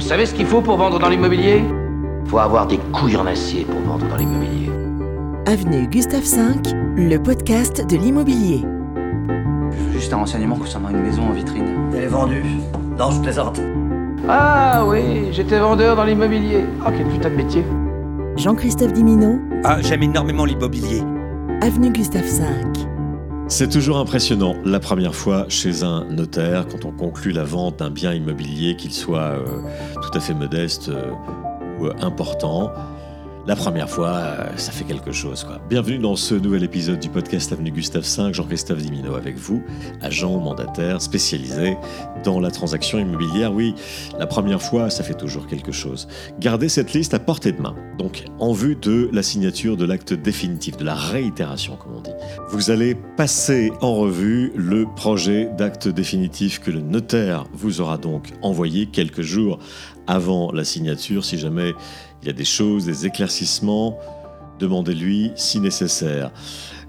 Vous savez ce qu'il faut pour vendre dans l'immobilier Faut avoir des couilles en acier pour vendre dans l'immobilier. Avenue Gustave V, le podcast de l'immobilier. Juste un renseignement concernant une maison en vitrine. Elle est vendue. Non, je plaisante. Ah oui, j'étais vendeur dans l'immobilier. Oh, quel putain de métier. Jean-Christophe Dimino, Ah, j'aime énormément l'immobilier. Avenue Gustave V. C'est toujours impressionnant la première fois chez un notaire quand on conclut la vente d'un bien immobilier, qu'il soit euh, tout à fait modeste euh, ou euh, important. La première fois, euh, ça fait quelque chose. Quoi. Bienvenue dans ce nouvel épisode du podcast Avenue Gustave V, Jean-Christophe Dimino avec vous, agent mandataire spécialisé dans la transaction immobilière. Oui, la première fois, ça fait toujours quelque chose. Gardez cette liste à portée de main, donc en vue de la signature de l'acte définitif, de la réitération, comme on dit. Vous allez passer en revue le projet d'acte définitif que le notaire vous aura donc envoyé quelques jours avant la signature, si jamais il y a des choses, des éclaircissements, demandez-lui si nécessaire.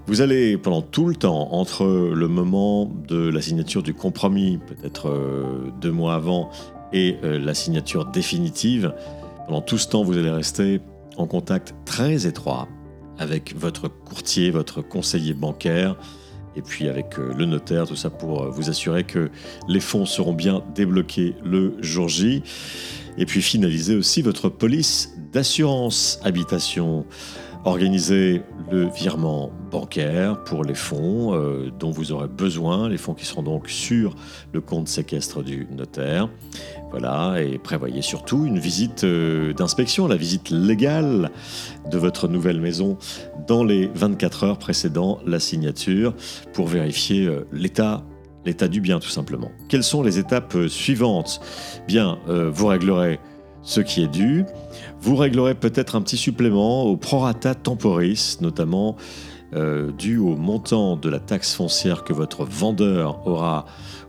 Vous allez, pendant tout le temps, entre le moment de la signature du compromis, peut-être euh, deux mois avant, et euh, la signature définitive, pendant tout ce temps, vous allez rester en contact très étroit avec votre courtier, votre conseiller bancaire, et puis avec euh, le notaire, tout ça pour vous assurer que les fonds seront bien débloqués le jour J. Et puis finaliser aussi votre police d'assurance habitation. Organiser le virement bancaire pour les fonds euh, dont vous aurez besoin, les fonds qui seront donc sur le compte séquestre du notaire. Voilà, et prévoyez surtout une visite euh, d'inspection, la visite légale de votre nouvelle maison dans les 24 heures précédant la signature pour vérifier euh, l'état l'état du bien tout simplement. Quelles sont les étapes euh, suivantes? Bien, euh, vous réglerez ce qui est dû. Vous réglerez peut-être un petit supplément au prorata temporis, notamment euh, dû au montant de la taxe foncière que votre vendeur aura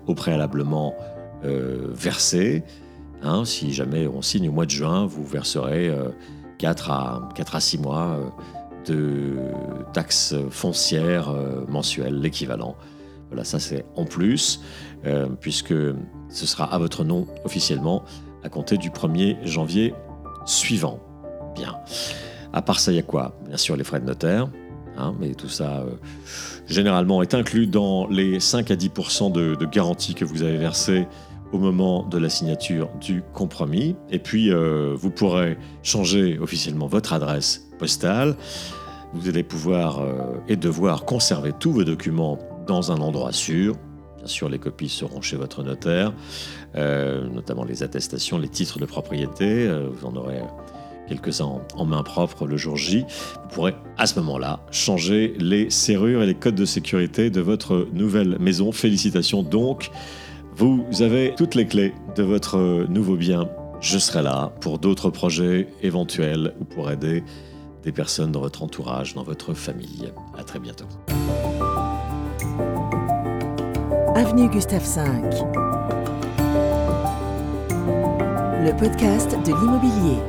au préalablement versé. Hein, si jamais on signe au mois de juin, vous verserez euh, 4, à, 4 à 6 mois de taxes foncières mensuelles, l'équivalent. Voilà, ça c'est en plus, euh, puisque ce sera à votre nom officiellement à compter du 1er janvier suivant. Bien. À part ça, il y a quoi? Bien sûr, les frais de notaire. hein, mais tout ça, euh, généralement, est inclus dans les 5 à 10 de, de garantie que vous avez versé au moment de la signature du compromis. Et puis, euh, vous pourrez changer officiellement votre adresse postale. Vous allez pouvoir et devoir conserver tous vos documents dans un endroit sûr. Bien sûr, les copies seront chez votre notaire, euh, notamment les attestations, les titres de propriété. Euh, vous en aurez quelques-uns en, en main propre le jour J. Vous pourrez à ce moment-là changer les serrures et les codes de sécurité de votre nouvelle maison. Félicitations donc. Vous avez toutes les clés de votre nouveau bien. Je serai là pour d'autres projets éventuels ou pour aider des personnes dans votre entourage, dans votre famille. À très bientôt. Avenue Gustave V. Le podcast de l'immobilier.